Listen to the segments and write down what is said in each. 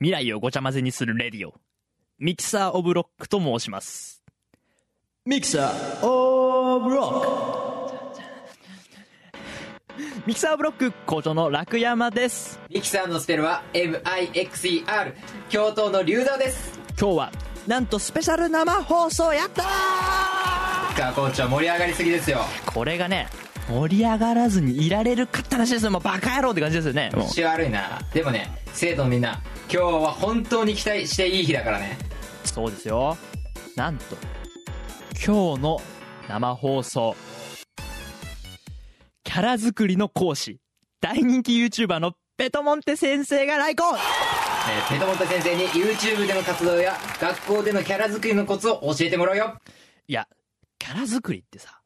未来をごちゃ混ぜにする radio。 MIXER OF LOCK と申します。 MIXER OF LOCK。 MIXER OF LOCK 校長の楽山です。ミキサーのスペルは MIXER 教頭の龍道です。今日はなんとスペシャル生放送やったー。か校長盛り上がりすぎですよ。これがね盛り上がらずにいられるかって話ですよ。もうバカ野郎って感じですよね。口悪いな。でもね生徒のみんな今日は本当に期待していい日だからね。そうですよ。なんと今日の生放送キャラ作りの講師大人気 YouTuber のペトモンテ先生が来校えーペトモンテ先生に YouTube での活動や学校でのキャラ作りのコツを教えてもらうよ。いやキャラ作りってさ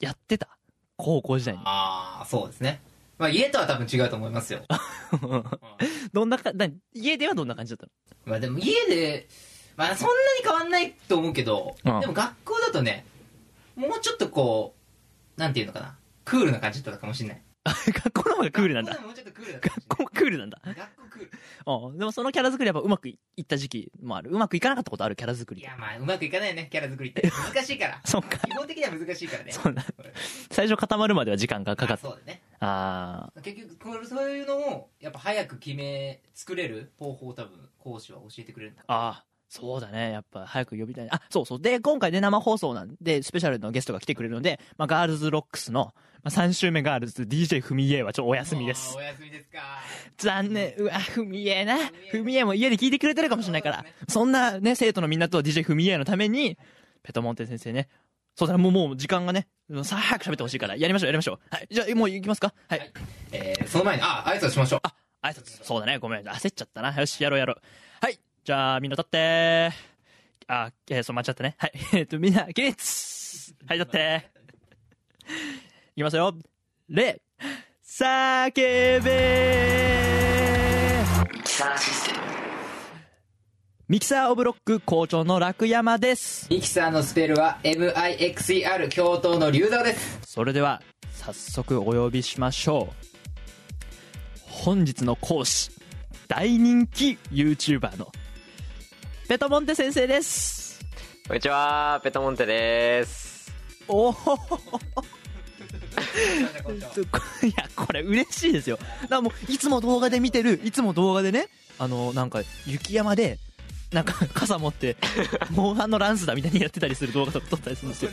やってた？高校時代に。ああそうですね。まあ家とは多分違うと思いますよ。どんなかな家ではどんな感じだったの？まあでも家でまあそんなに変わんないと思うけど、うん。でも学校だとねもうちょっとこうなんていうのかなクールな感じだったかもしれない学校の方がクールなんだ。学校でももうちょっとクールだ学校もクールなんだ。学校クール。うんでもそのキャラ作りやっぱうまくいった時期もある。うまくいかなかったことあるキャラ作りいやまあうまくいかないよね。キャラ作りって。難しいから。そっか。基本的には難しいからね。そうだ。最初固まるまでは時間がかかあった。そうだね。あ結局そういうのをやっぱ早く決め作れる方法を多分講師は教えてくれるんだ。ーあー。そうだね。やっぱ早く呼びたい。あそうそう。で今回で生放送なんでスペシャルのゲストが来てくれるので、まあ、ガールズロックスの、まあ、3週目ガールズ DJ ふみえはちょっとお休みです。お休みですか。残念。うわふみえな。ふみえも家で聞いてくれてるかもしれないから。そんなね生徒のみんなと DJ ふみえのためにペトモンテ先生ね。そうだねもうもう時間がねさあ早く喋ってほしいから。やりましょうやりましょう。はい。じゃあもう行きますか？はい、はい。えー、その前にあ挨拶しましょう。あ挨拶。そうだね。ごめん。焦っちゃったな。よしやろうやろう。はい。じゃあみんな立って。あえー、そう間違ったね。はい。えっとみんな起立。はい立って。いきますよ。礼叫べミキサーオブロック校長の楽山です。ミキサーのスペルは MIXER 教頭の龍道です。それでは早速お呼びしましょう。本日の講師大人気 YouTuber のペトモンテ先生です。こんにちは、ペトモンテです。おお いやこれ嬉しいですよ。だからもういつも動画で見てるいつも動画でねあのなんか雪山でなんか傘持ってモンハンのランスだみたいにやってたりする動画とか撮ったりするんですよ。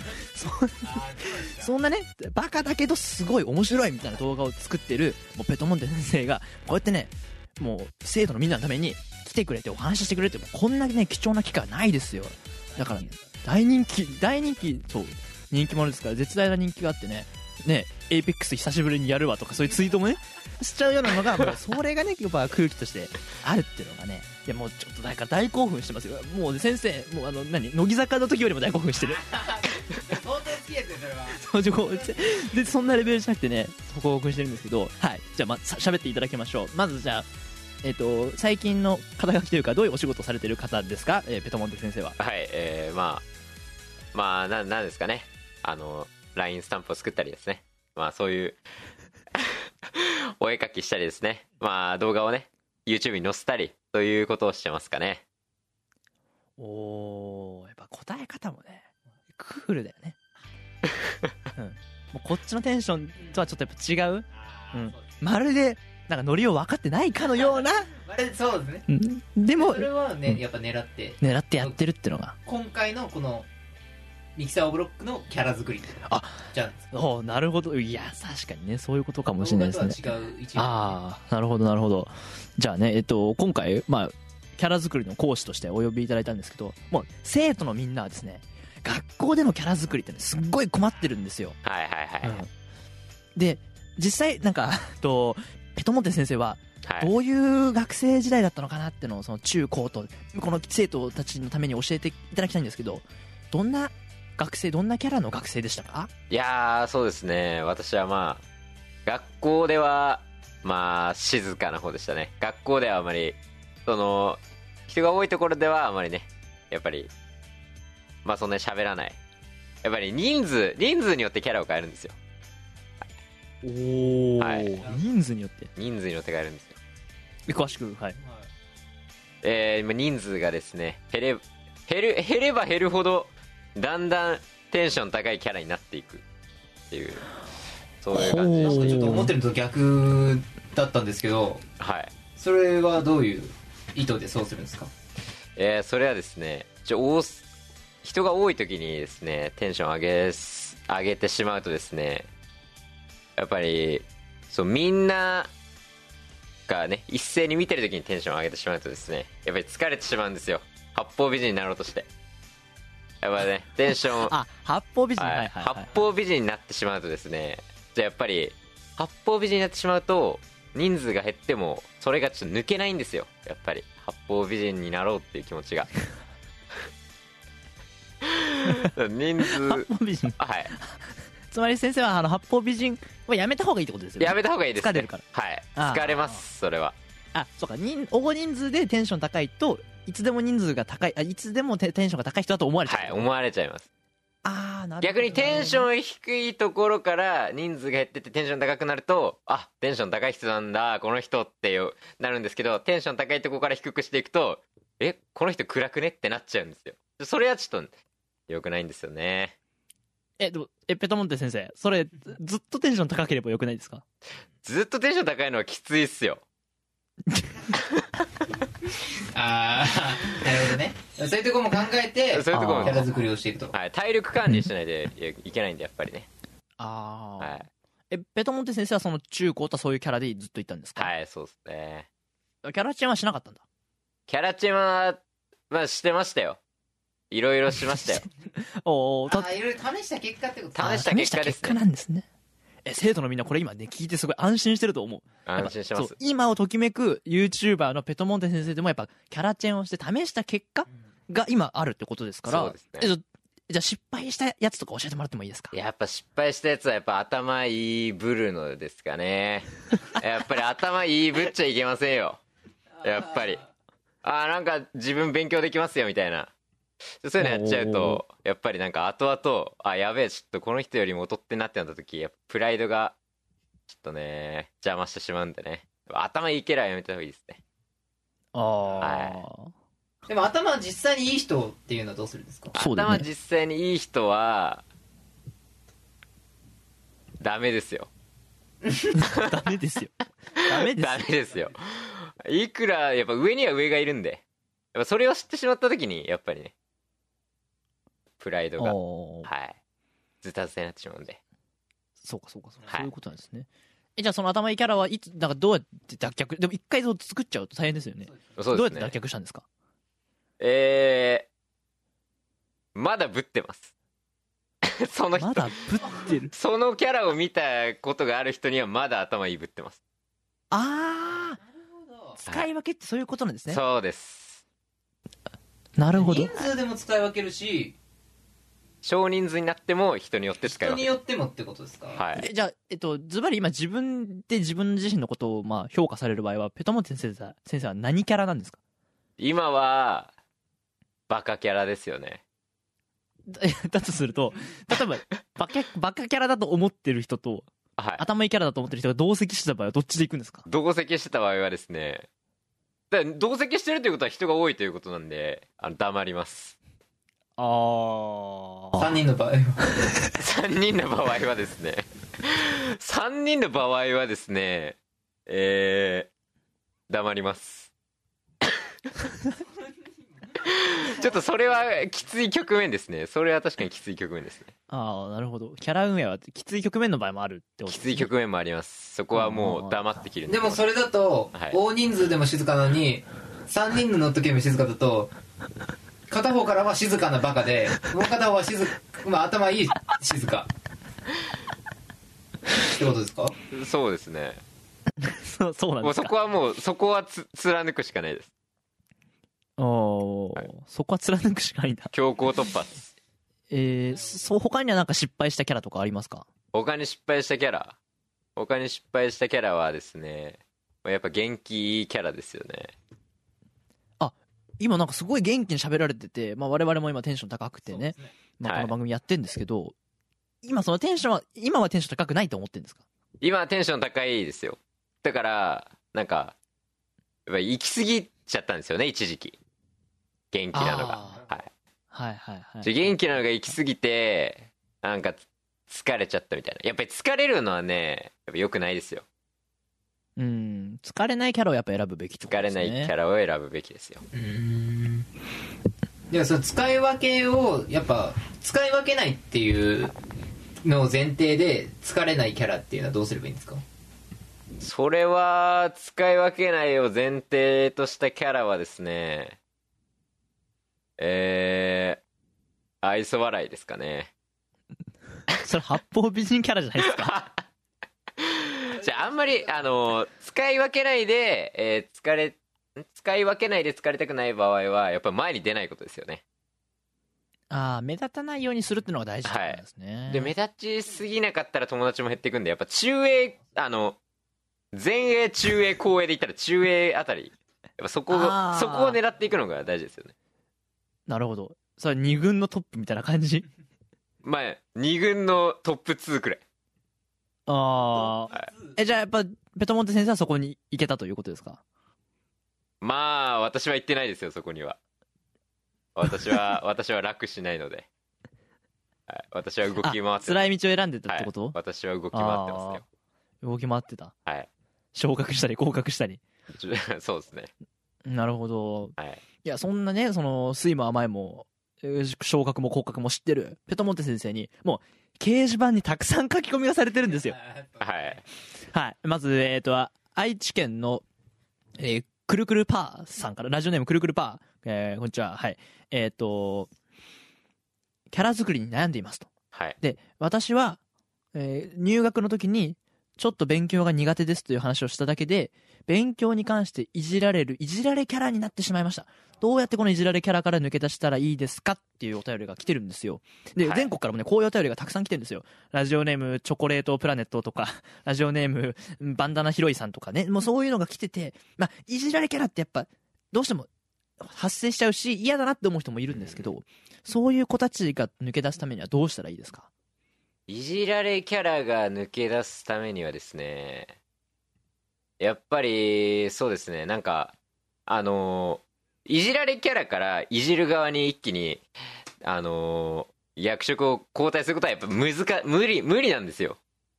そんなねバカだけどすごい面白いみたいな動画を作ってるもうペトモンテ先生がこうやってねもう生徒のみんなのために来てくれてお話ししてくれてもうこんなね貴重な機会はないですよ。だからね大人気大人気そう人気者ですから絶大な人気があってねね Apex 久しぶりにやるわとかそういうツイートもねしちゃうようなのがもう それがねやっぱ空気としてあるっていうのがねいやもうちょっとだから大興奮してますよ。もう先生もうあの何乃木坂の時よりも大興奮してる。相当好きですよそれは。でそんなレベルじゃなくてね興奮してるんですけどはい。じゃあまさ喋っていただきましょう。まずじゃあえっ、と最近の肩書きというかどういうお仕事をされてる方ですか、えーペトモンテ先生は。はい、えー、まあ、まあ、な、なんですかね。あの、LINE スタンプを作ったりですね。まあ、そういう、お絵描きしたりですね。まあ、動画をね、YouTube に載せたり、ということをしてますかね。おーやっぱ答え方もねクールだよね、うん、もうこっちのテンションとはちょっとやっぱ違う、うん、まるでなんかノリを分かってないかのような、あれそうですね。うん、でもそれはね、うんやっぱ狙って。狙ってやってるってのが。今回のこのミキサーオブロックのキャラ作り。あじゃおーなるほど。いや確かにね。そういうことかもしれないですね。動画とは違う。一面ああなるほどなるほど。じゃあねえっと今回まあキャラ作りの講師としてお呼びいただいたんですけどもう生徒のみんなはですね学校でのキャラ作りってねすっごい困ってるんですよ、はいはいはい。うん。で実際なんか とペトモンテ先生ははい。どういう学生時代だったのかなってのをその中高とこの生徒たちのために教えていただきたいんですけどどんな学生どんなキャラの学生でしたか？いやー、そうですね。私はまあ、学校では、まあ、静かな方でしたね。学校ではあまり、その、人が多いところではあまりね、やっぱり、まあそんなに喋らない。やっぱり人数、人数によってキャラを変えるんですよ。おお、はい人数によって？人数によって変えるんですよ。詳しくはいえー今人数がですね減れ減る減れば減るほどだんだんテンション高いキャラになっていくっていうそういう感じでしほうちょっと思ってるのと逆だったんですけどたはい。それはどういう意図でそうするんですか？えーそれはですねちょ人が多い時にですねテンション上げす上げてしまうとですねやっぱりそうみんながね一斉に見てる時にテンション上げてしまうとですねやっぱり疲れてしまうんですよ。八方美人になろうとしてやっぱりねテンション。あ八方美人、は、はいいはいはい。八方美人になってしまうとですねじゃあやっぱり八方美人になってしまうと人数が減ってもそれがちょっと抜けないんですよ。やっぱり。八方美人になろうっていう気持ちが。人数。八方美人。はい。つまり先生はあの八方美人はやめた方がいいってことですよね。やめた方がいいですね。疲れるから。はい。疲れますそれは。あそうか。人大人数でテンション高いといつでも人数が高いあいつでもテテンションが高い人だと思われちゃう、はい思われちゃいます。ああなるほど。逆にテンション低いところから人数が減ってってテンション高くなるとあテンション高い人なんだこの人ってよなるんですけどテンション高いところから低くしていくとえこの人暗くねってなっちゃうんですよ。それはちょっと良くないんですよね。えでもえペタモンテ先生それずずっとテンション高ければよくないですか？ずっとテンション高いのはきついっすよ ああ なるほどね。そういうところも考えてそういうところも。キャラ作りをしていくと。はい、体力管理しないでいけないんでやっぱりね。ああ、はい、えペタモンテ先生はその中高とそういうキャラでずっといたんですか、はい、そうですね。キャラチェンはしなかったんだ。キャラチェンはまあしてましたよ。いろいろしましたよ。おおああいろいろ試した結果ってこと試した結果ですね。試した結果なんですねえ生徒のみんなこれ今ね聞いてすごい安心してると思う。安心してます。今をときめく YouTuber のペトモンテ先生でもやっぱキャラチェンをして試した結果が今あるってことですから。そうですね。えじゃあ失敗したやつとか教えてもらってもいいですか？やっぱ失敗したやつはやっぱ頭いいぶるのですかね。やっぱり頭いいぶっちゃいけませんよ。やっぱり。あーなんか自分勉強できますよみたいなそういうのやっちゃうとやっぱりなんか後々あやべえちょっとこの人よりも劣ってんなってなった時やっぱプライドがちょっとね邪魔してしまうんでね。頭いいキャラはやめた方がいいですね。ああ、はでも頭実際にいい人っていうのはどうするんですか？そうだよね。頭実際にいい人は ダメですよ。ダメですよ。ダメですダメですよ。いくらやっぱ上には上がいるんで。やっぱそれを知ってしまった時にやっぱりねプライドがはい。ズタズタになってしまうんで。そうかそうかそうか、はい。そういうことなんですね。えじゃあその頭いいキャラはいつなんかどうやって脱却？でも一回そう作っちゃうと大変ですよね。そうですね。どうやって脱却したんですか？えー、まだぶってます。その人、まだぶってる？そのキャラを見たことがある人にはまだ頭いいぶってます、ああ使い分けってそういうことなんですね。そうです。なるほど。人数でも使い分けるし少人数になっても人によって使い人によってもってことですか？はい。えじゃあ、えっと、ズバリ今自分で自分自身のことをまあ評価される場合はペトモンテ先生は先生は何キャラなんですか？今はバカキャラですよね。だ だとすると例えばバカバカキャラだと思ってる人とはい。頭いいキャラだと思ってる人が同席してた場合はどっちで行くんですか？同席してた場合はですね。だから同席してるということは人が多いということなんであの黙りますああ3人の場合は。3人の場合はですね。3人の場合はですねえー、黙ります。ちょっとそれはきつい局面ですね。それは確かにきつい局面ですね。ああなるほど。キャラ運営はきつい局面の場合もあるってこときつい局面もあります。そこはもう黙って切るんで。もそれだとはい。大人数でも静かなのに3人のノットゲーム静かだと片方からは静かなバカでもう片方は静まあ頭いい静か。ってことですか？そうですね。そうそうなんですか？もうそこはもうそこはつ貫くしかないです。おー。はい。そこは貫くしかないんだ。強行突破です。えー、そう他にはなんか失敗したキャラとかありますか？他に失敗したキャラ？他に失敗したキャラはですねやっぱ元気いいキャラですよね今なんかすごい元気に喋られてて、まあ、我々も今テンション高くてね。まあ、はい。この番組やってんですけど、今そのテンションは今はテンション高くないと思ってるんですか？今はテンション高いですよ。だからなんかやっぱり行き過ぎちゃったんですよね一時期。元気なのが。あはい。はいはいはい。元気なのが行き過ぎてなんかつ疲れちゃったみたいな。やっぱり疲れるのはねやっぱ良くないですようん。疲れないキャラをやっぱ選ぶべきってこと疲れないキャラを選ぶべきですよ。うん。ではその使い分けをやっぱ使い分けないっていうのを前提で疲れないキャラっていうのはどうすればいいんですか？それは使い分けないを前提としたキャラはですねえー、愛想笑いですかね。それ八方美人キャラじゃないですか？じゃああんまりあの使い分けないで、えー疲れん？使い分けないで疲れたくない場合はやっぱり前に出ないことですよね。ああ目立たないようにするっていうのが大事ってことですね、で目立ちすぎなかったら友達も減っていくんでやっぱ中衛あの前衛中衛後衛で言ったら中衛あたりやっぱそこあー。そこを狙っていくのが大事ですよね。なるほど。それ二軍のトップみたいな感じ？まあ2軍のトップ2くらいああ、はい。えじゃあやっぱペトモンテ先生はそこに行けたということですか？まあ私は行ってないですよそこには。私は 私は楽しないので、はい、私は動き回ってます。辛い道を選んでたってこと、はい、私は動き回ってますよ。動き回ってた？はい。昇格したり降格したり。そうですね。なるほど。はい。いやそんなねその酸いも甘いもえー昇格も降格も知ってる？ペトモンテ先生にもう掲示板にたくさん書き込みがされてるんですよ。はい。はい。まずえっ、と愛知県の、えーくるくるパーさんからラジオネームくるくるパー、えーこんにちは。はい。えっ、とキャラ作りに悩んでいますと。はい。で私は、えー入学の時にちょっと勉強が苦手ですという話をしただけで勉強に関していじられるいじられキャラになってしまいました。どうやってこのいじられキャラから抜け出したらいいですかっていうお便りが来てるんですよ。で、はい。全国からもねこういうお便りがたくさん来てるんですよ。ラジオネームチョコレートプラネットとか ラジオネームバンダナヒロイさんとかね。もうそういうのが来ててまあいじられキャラってやっぱどうしても発生しちゃうし嫌だなって思う人もいるんですけどそういう子たちが抜け出すためにはどうしたらいいですか？いじられキャラが抜け出すためにはですねやっぱりそうですね。なんかあのいじられキャラからいじる側に一気にあの役職を交代することはやっぱ難か無理無理なんですよ。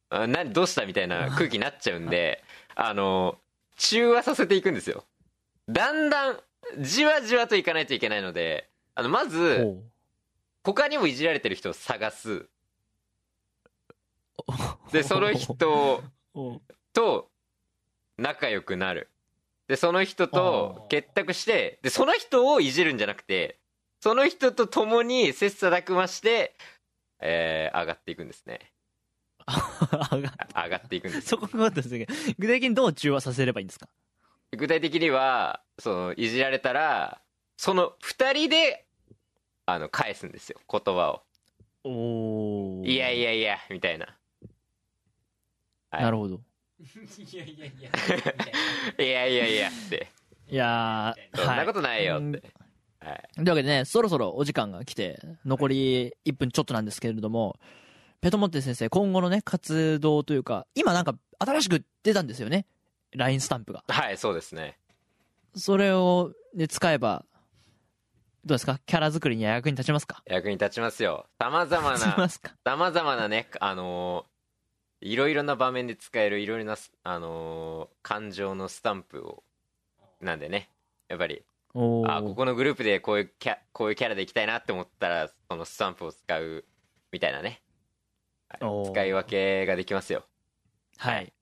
あなどうしたみたいな空気になっちゃうんであの中和させていくんですよ。だんだんじわじわといかないといけないのであのまず他にもいじられてる人を探す。でその人おと仲良くなる。でその人と結託してでその人をいじるんじゃなくてその人と共に切磋琢磨して、えー上がっていくんですね。上が上がっていくんですそこがですね具体的にどう中和させればいいんですか？具体的にはそのいじられたらその2人であの返すんですよ。言葉を。おいやいやいやみたいな。はい。なるほどいやいやいや。いやいやいやって。いやーそんなことないようんって、はい、というわけでねそろそろお時間が来て残り1分ちょっとなんですけれどもペトモンテ先生今後のね活動というか今なんか新しく出たんですよね。LINE スタンプが。はい、そうですね。それを、ね、使えばどうですか？キャラ作りには役に立ちますか？役に立ちますよ。さまざま立ちまなすか？さまざまなねあのーいろいろな場面で使えるいろいろなすあのー感情のスタンプをなんでね。やっぱりおー。あここのグループでこういうキャこういうキャラでいきたいなって思ったらそのスタンプを使うみたいなね、はいおー。使い分けができますよ。はい。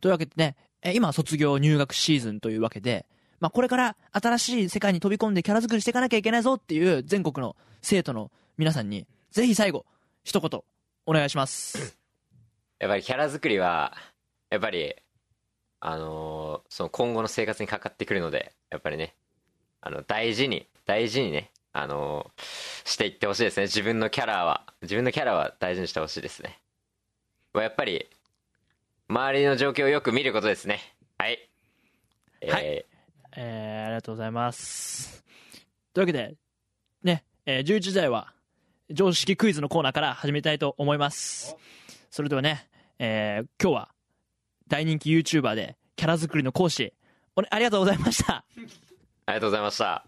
というわけでね、え今卒業入学シーズンというわけで、まあ、これから新しい世界に飛び込んでキャラ作りしていかなきゃいけないぞっていう全国の生徒の皆さんに、ぜひ最後、一言、お願いします。やっぱりキャラ作りはやっぱりあのーその今後の生活にかかってくるのでやっぱりねあの大事に大事にねあのーしていってほしいですね。自分のキャラは自分のキャラは大事にしてほしいですね。やっぱり周りの状況をよく見ることですね。はい。えー。はい。えー、ありがとうございます。というわけで、ね、えー11時台は、常識クイズのコーナーから始めたいと思います。それではね、えー今日は、大人気 YouTuber で、キャラ作りの講師、おねありがとうございました。ありがとうございました。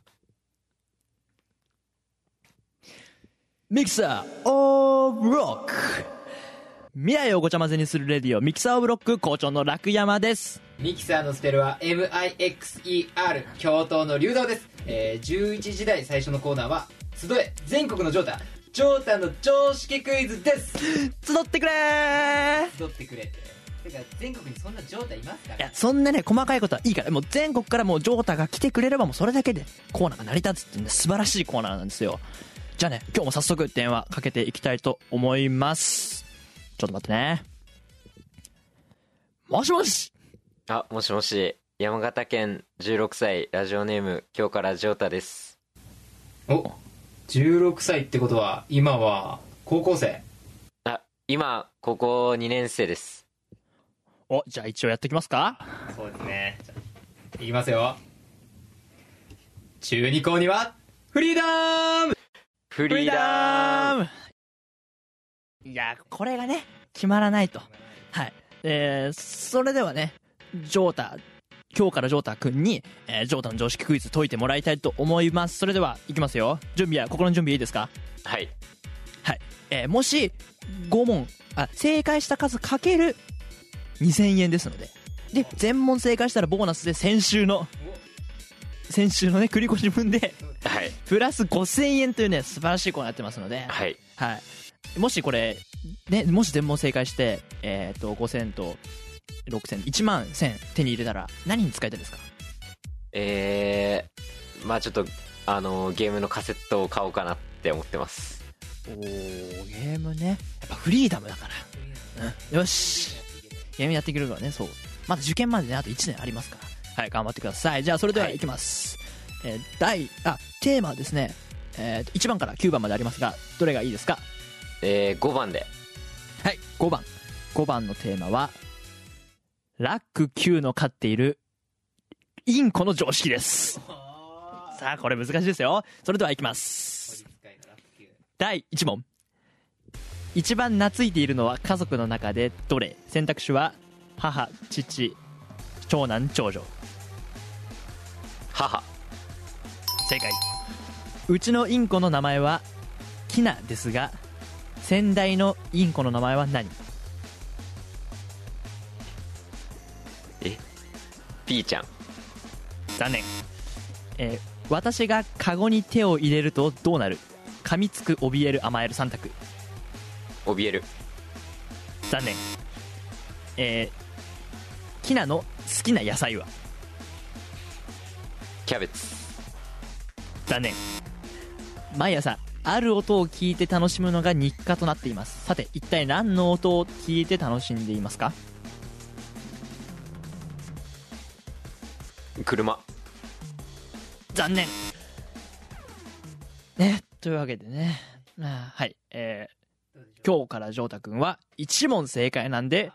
ミキサーオブロック未来をごちゃ混ぜにする Radio Mixer of Lock 校長の楽山です。ミキサーのスペルは MIXER 教頭の流動です、えー、11時台最初のコーナーは「集え全国のジョータジョータの常識クイズ」です。集ってくれー。集ってくれって。てか全国にそんなジョータいますかいやそんなね細かいことはいいから。もう全国からもうジョータが来てくれればもうそれだけでコーナーが成り立つっていうね素晴らしいコーナーなんですよ。じゃあね今日も早速電話かけていきたいと思います。ちょっと待ってね。もしもし。あもしもし。山形県16歳ラジオネーム今日からジョータです。お16歳ってことは今は高校生？あ今高校2年生です。おじゃあ一応やってきますか？そうですね。いきますよ。中二校にはフリーダム！フリーダーム。いやこれがね決まらないと。はい。えー、それではねジョータ今日からジョータ君に、えージョータの常識クイズ解いてもらいたいと思います。それではいきますよ。準備は心の準備いいですか？はい。はい、えーもし5問あ正解した数かける2000円ですので。で全問正解したらボーナスで先週の先週のね繰り越し分ではい。プラス5000円というね素晴らしいコーナーやってますので、はい。はい、もしこれ、ね、もし全問正解して、えー、と5000と6000 1万1000手に入れたら何に使いたいですか？えー、まあちょっとあのゲームのカセットを買おうかなって思ってます。おーゲームね。やっぱフリーダムだから、うん、よし。ゲームやっていけるからねそう。まだ受験までねあと1年ありますから。はい頑張ってください。じゃあそれではい。きます、えー第あテーマはですね、えー、1番から9番までありますがどれがいいですか？えー、5番で。はい5番。5番のテーマはラック9の飼っているインコの常識です。さあこれ難しいですよ。それではいきます。第1問。一番懐いているのは家族の中でどれ？選択肢は母父長男長女。母。正解。うちのインコの名前はキナですが先代のインコの名前は何？ちゃん。残念、えー私がカゴに手を入れるとどうなる？噛みつく怯える甘える3択。怯える。残念。えー、キナの好きな野菜は？キャベツ。残念。毎朝ある音を聞いて楽しむのが日課となっています。さて一体何の音を聞いて楽しんでいますか？車残念ねというわけでねまあはいえー、今日からジョータ君は1問正解なんで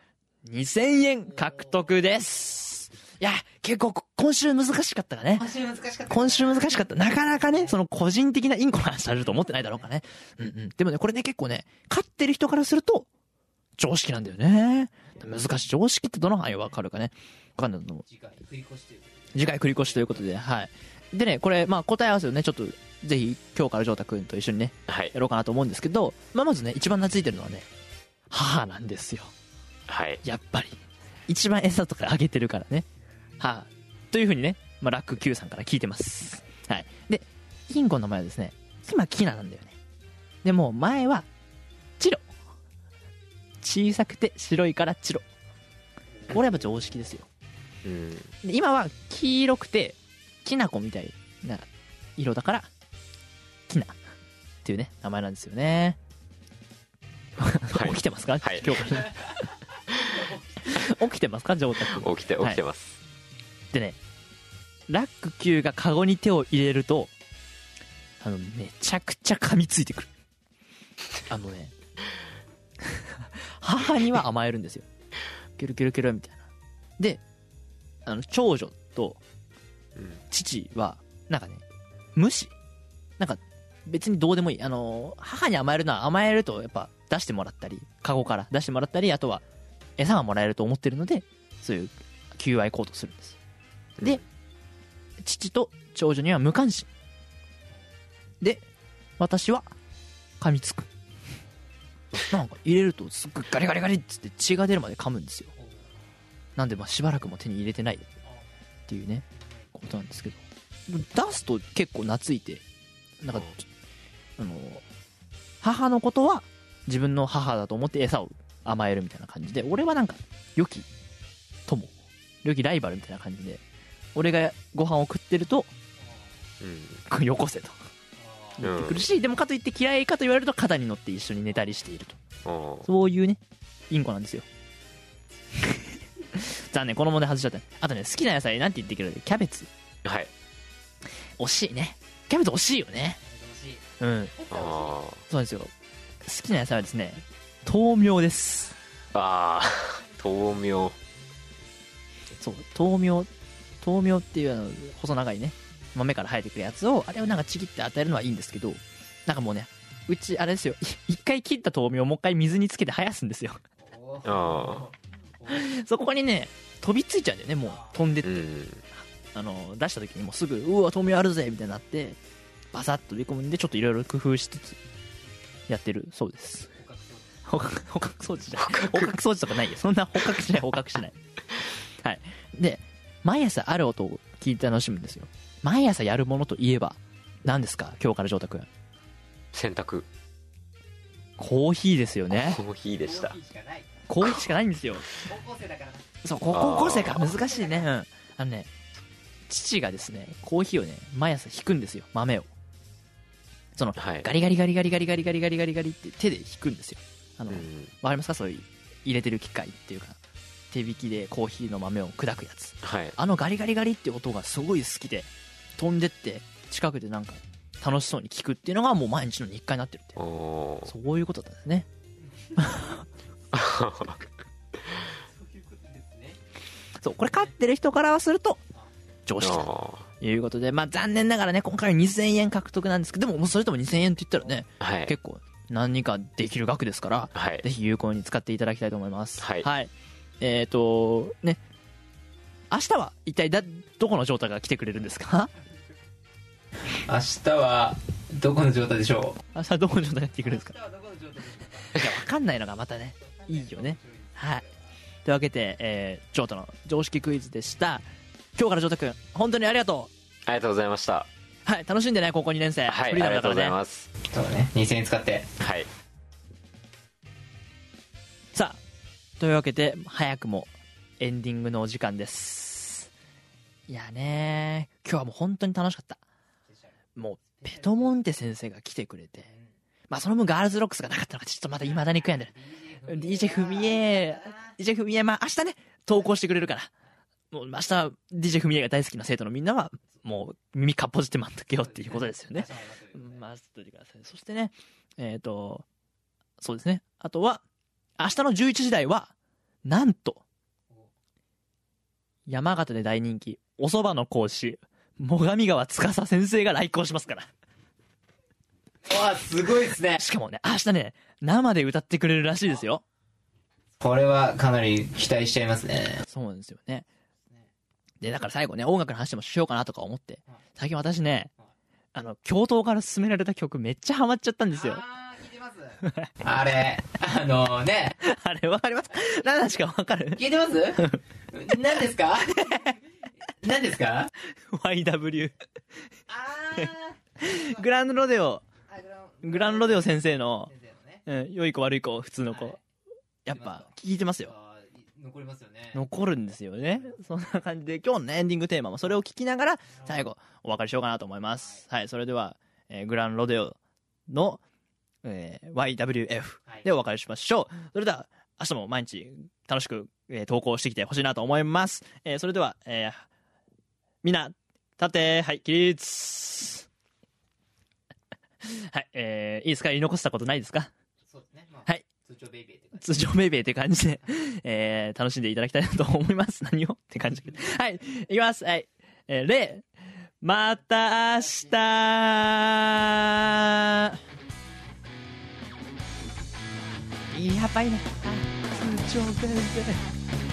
2000円獲得ですいや結構今週難しかったかね今週難しかった今週難しかった。なかなかね、その個人的なインコの話されると思ってないだろうからね。うんうん。でもね、これね、結構ね、飼ってる人からすると、常識なんだよね。難しい。常識ってどの範囲わかるかね。わかんないと思う。次回次回繰り越しということで、はい。でね、これ、まあ答え合わせをね、ちょっと、ぜひ、今日からジョータ君と一緒にね、はいやろうかなと思うんですけど、まあまずね、一番懐いてるのはね、母なんですよ。はいやっぱり。一番餌とかあげてるからね。はあ、というふうにね、まあ、ラック Q さんから聞いてます。はい。で、インコの名前はですね、今、キナなんだよね。でも、前は、チロ。小さくて白いからチロ。これやっぱ常識ですよ。うん。で今は黄色くて、きな粉みたいな色だから、キナっていうね、名前なんですよね。はい。起きてますか、はい。今日。起きてますか？ジョータ君。起きて起きてます、でねラック Q がカゴに手を入れるとあのめちゃくちゃ噛みついてくる。あのね 母には甘えるんですよ。キュルキュルキュルみたいな。であの長女とうん父はなんかね無視。なんか別にどうでもいい。あの母に甘えるのは甘えるとやっぱ出してもらったりカゴから出してもらったりあとは餌がもらえると思ってるのでそういう求愛行動するんです。で父と長女には無関心。で私は噛みつく。なんか入れるとすっごいガリガリガリっつって血が出るまで噛むんですよなんでまあしばらくも手に入れてないっていうねことなんですけど。出すと結構懐いてなんかあの母のことは自分の母だと思って餌を甘えるみたいな感じで俺はなんか良き友良きライバルみたいな感じで俺がご飯を食ってるとうん。よこせと。言ってくるし、でもかといって嫌いかと言われると肩に乗って一緒に寝たりしていると。そういうねインコなんですよ残念この問題外しちゃった。あとね好きな野菜なんて言ってくれる？キャベツ。はい。惜しいね。キャベツ惜しいよね。うん。あそうなんですよ。好きな野菜はですね豆苗です。ーあー。豆苗。そう豆苗豆苗っていうあの細長いね豆から生えてくるやつをあれをなんかちぎって与えるのはいいんですけどなんかもうねうちあれですよ。い一回切った豆苗をもう一回水につけて生やすんですよ。あ そこにね飛びついちゃうんだよねもう。飛んでって、うん。あの出した時にもうすぐうわ豆苗あるぜみたいになってバサッと飛び込むんでちょっといろいろ工夫しつつやってる。そうです。捕獲捕獲装置じゃない。捕獲。装置とかないよ。そんな捕獲しない捕獲しない。はい。で毎朝ある音を聞いて楽しむんですよ。毎朝やるものといえば何ですか？今日からジョータ君洗濯。コーヒーですよね。コーヒーでした。コーヒーしかないんですよ。高校生だから。なそう高校生か難しいね。うんあのね父がですねコーヒーをね毎朝引くんですよ豆を。そのはい。ガリガリガリガリガリガリガリガリガリガリって手で引くんですよ。あの、わうん。かりますか？そういう入れてる機械っていうか手引きでコーヒーの豆を砕くやつ。はい。あのガリガリガリって音がすごい好きで飛んでって近くでなんか楽しそうに聞くっていうのがもう毎日の日課になってるってそういうことだったんですね そうこれ飼ってる人からはすると常識だとあいうことでまあ残念ながらね今回は2000円獲得なんですけどでももうそれとも2000円って言ったらねーはい。結構何かできる額ですからはい。ぜひ有効に使っていただきたいと思います。はい。えっ、とね明日は一体だ どこの状態が来てくれるんですか？明日はどこの状態でしょう？明日どこの状態が来てくれるんですか？明日はどこの状態でしょいや分かんないのがまたねいいよね。はい。というわけで、えー、ジョータの常識クイズでした。今日からジョータ君本当にありがとありがとうございました。うはい。楽しんでね高校2年生。はいありがとうございます。うそうだね。2000円使って。はい。さあというわけで早くもエンディングのお時間です。いやね今日はもう本当に楽しかった。もうペトモンテ先生が来てくれて。まあその分ガールズロックスがなかったのかちょっとまだ未だに悔やんでる DJ ふみえ DJ ふみえまあ明日ね投稿してくれるから。もう明日 DJ ふみえが大好きな生徒のみんなはもう耳かっぽじて待っとけよっていうことですよね。待っといてください。そしてねえっ、とそうですね。あとは明日の11時台はなんと山形で大人気お蕎麦の講師最上川司先生が来校しますから。わあすごいですね。しかもね明日ね生で歌ってくれるらしいですよ。これはかなり期待しちゃいますね。そうなんですよね。でだから最後ね音楽の話もしようかなとか思って最近私ねあの教頭から勧められた曲めっちゃハマっちゃったんですよ。あー聞いてます。あれあのね。あれわかります？何なんしかわかる？聞いてます？何ですか？何ですか？YW あグランドロデオーグランロデオ先生のうん、良い子悪い子普通の子、はい。やっぱ聞いてますよ。残りますよね。残るんですよね。そんな感じで今日のねエンディングテーマもそれを聞きながら最後お別れしようかなと思います。はい。それでは、えーグランロデオの、えー YWF はい。でお別れしましょう。それでは明日も毎日楽しく、えー投稿してきてほしいなと思います、えーそれでは、えーみんな立ってはい起立 はいえーいいですか言い残したことないですか？そうですねまあはい通帳ベイベーって感じ通常ベイベーって感じで、えー楽しんでいただきたいなと思います。何を？って感じ。はい、いきます。はい。えー、例、また明日やばいね。はい通常ベイベー。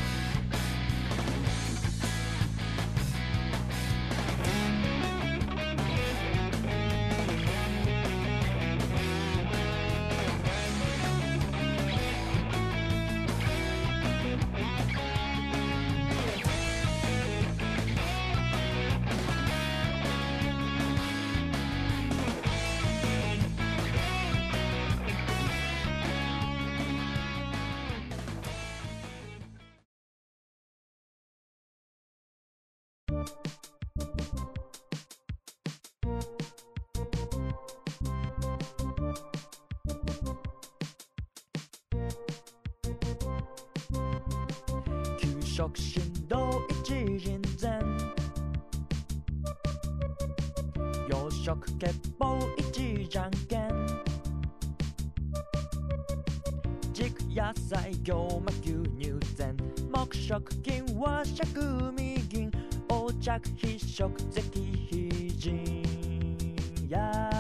食振動一人前。洋食結棒一じゃんけん。軸野菜行馬牛乳膳。木食金和食味着非食石非人。や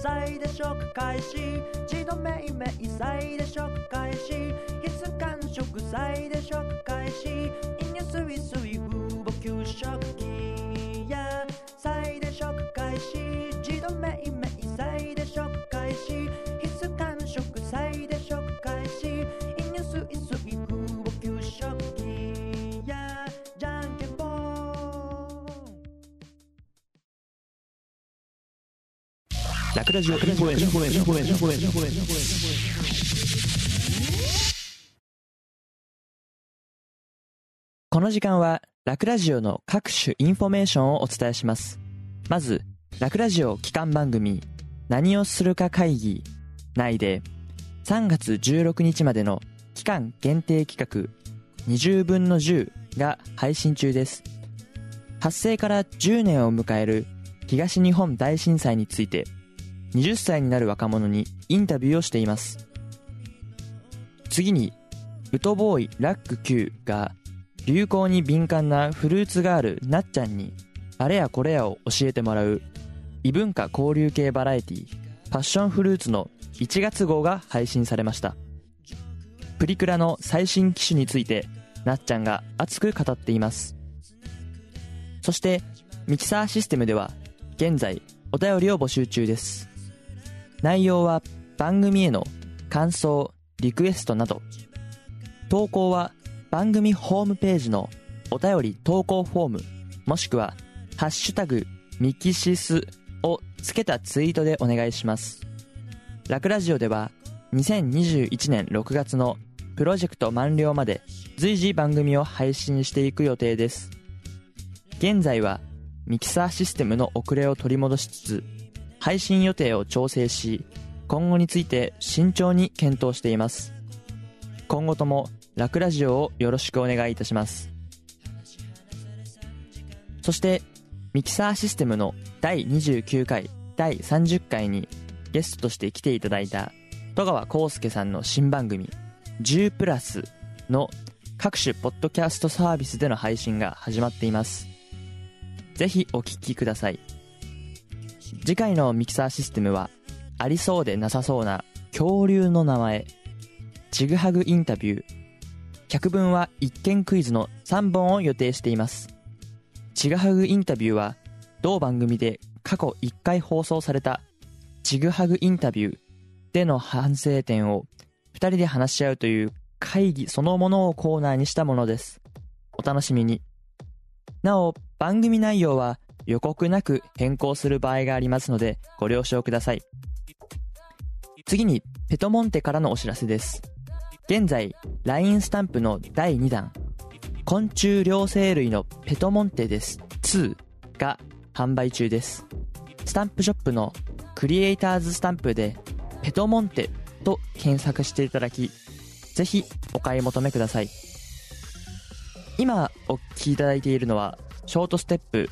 再で食開始。一度めいめい再で食開始。必須間食再で食開始。ラクラジオインフルエンスインフルエンスインこの時間はラクラジオの各種インフォメーションをお伝えします。まずラクラジオ基幹番組何をするか会議内で3月16日までの期間限定企画20分の10が配信中です。発生から10年を迎える東日本大震災について20歳になる若者にインタビューをしています。次にウトボーイラック Q が流行に敏感なフルーツガールなっちゃんにあれやこれやを教えてもらう異文化交流系バラエティパッションフルーツの1月号が配信されました。プリクラの最新機種についてなっちゃんが熱く語っています。そしてミキサーシステムでは現在お便りを募集中です。内容は番組への感想リクエストなど。投稿は番組ホームページのお便り投稿フォームもしくは「ハッシュタグミキシス」をつけたツイートでお願いします。ラクラジオでは2021年6月のプロジェクト満了まで随時番組を配信していく予定です。現在はミキサーシステムの遅れを取り戻しつつ配信予定を調整し今後について慎重に検討しています。今後ともラクラジオをよろしくお願いいたします。そしてミキサーシステムの第29回第30回にゲストとして来ていただいた戸川浩介さんの新番組「10プラス」の各種ポッドキャストサービスでの配信が始まっています。ぜひお聞きください。次回のミキサーシステムはありそうでなさそうな恐竜の名前。ちぐはぐインタビュー。百聞は一見クイズの3本を予定しています。ちぐはぐインタビューは同番組で過去1回放送されたちぐはぐインタビューでの反省点を2人で話し合うという会議そのものをコーナーにしたものです。お楽しみに。なお番組内容は予告なく変更する場合がありますのでご了承ください。次にペトモンテからのお知らせです。現在 LINE スタンプの第2弾昆虫両生類のペトモンテです。2が販売中です。スタンプショップのクリエイターズスタンプでペトモンテと検索していただきぜひお買い求めください。今お聴きいただいているのはショートステップ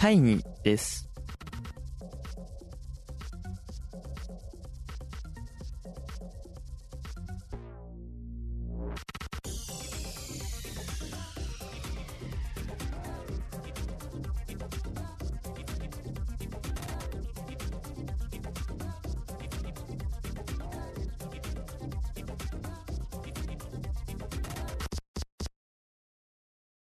タイニーです。